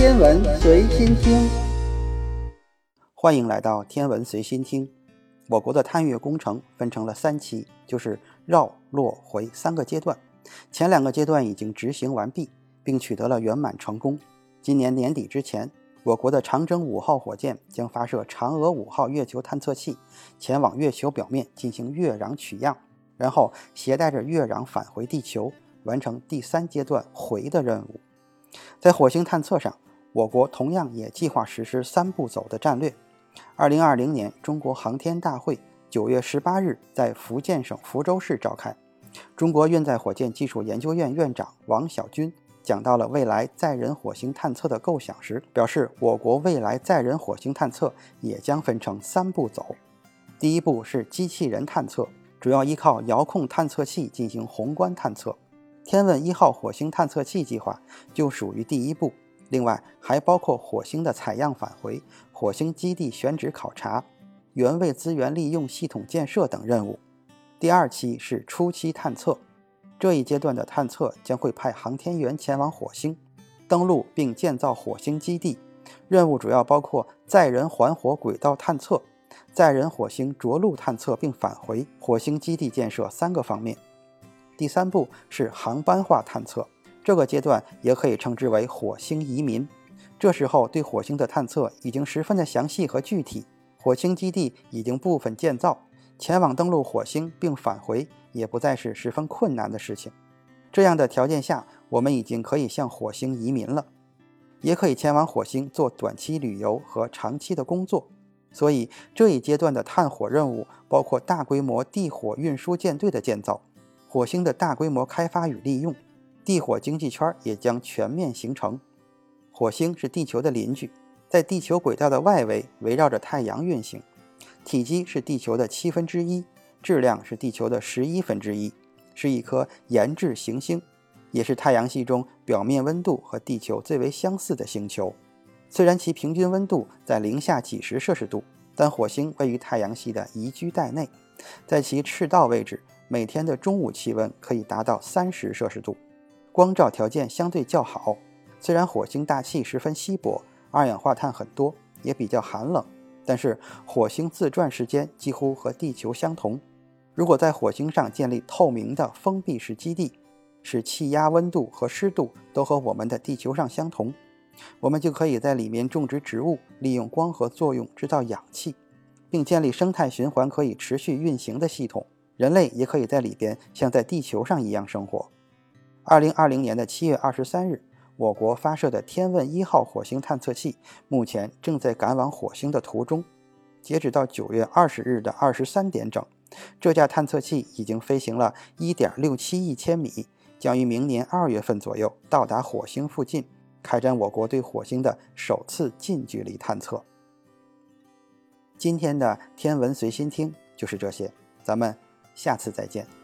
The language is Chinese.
天文随心听，欢迎来到天文随心听。我国的探月工程分成了三期，就是绕、落、回三个阶段。前两个阶段已经执行完毕，并取得了圆满成功。今年年底之前，我国的长征五号火箭将发射嫦娥五号月球探测器，前往月球表面进行月壤取样，然后携带着月壤返回地球，完成第三阶段回的任务。在火星探测上，我国同样也计划实施三步走的战略。二零二零年中国航天大会九月十八日在福建省福州市召开，中国运载火箭技术研究院院长王晓军讲到了未来载人火星探测的构想时，表示我国未来载人火星探测也将分成三步走。第一步是机器人探测，主要依靠遥控探测器进行宏观探测。天问一号火星探测器计划就属于第一步。另外，还包括火星的采样返回、火星基地选址考察、原位资源利用系统建设等任务。第二期是初期探测，这一阶段的探测将会派航天员前往火星，登陆并建造火星基地。任务主要包括载人环火轨道探测、载人火星着陆探测并返回、火星基地建设三个方面。第三步是航班化探测。这个阶段也可以称之为火星移民。这时候对火星的探测已经十分的详细和具体，火星基地已经部分建造，前往登陆火星并返回也不再是十分困难的事情。这样的条件下，我们已经可以向火星移民了，也可以前往火星做短期旅游和长期的工作。所以这一阶段的探火任务包括大规模地火运输舰队的建造，火星的大规模开发与利用。地火经济圈也将全面形成。火星是地球的邻居，在地球轨道的外围围绕着太阳运行，体积是地球的七分之一，质量是地球的十一分之一，是一颗研制行星，也是太阳系中表面温度和地球最为相似的星球。虽然其平均温度在零下几十摄氏度，但火星位于太阳系的宜居带内，在其赤道位置，每天的中午气温可以达到三十摄氏度。光照条件相对较好，虽然火星大气十分稀薄，二氧化碳很多，也比较寒冷，但是火星自转时间几乎和地球相同。如果在火星上建立透明的封闭式基地，使气压、温度和湿度都和我们的地球上相同，我们就可以在里面种植植物，利用光合作用制造氧气，并建立生态循环可以持续运行的系统。人类也可以在里边像在地球上一样生活。二零二零年的七月二十三日，我国发射的天问一号火星探测器目前正在赶往火星的途中。截止到九月二十日的二十三点整，这架探测器已经飞行了一点六七亿千米，将于明年二月份左右到达火星附近，开展我国对火星的首次近距离探测。今天的天文随心听就是这些，咱们下次再见。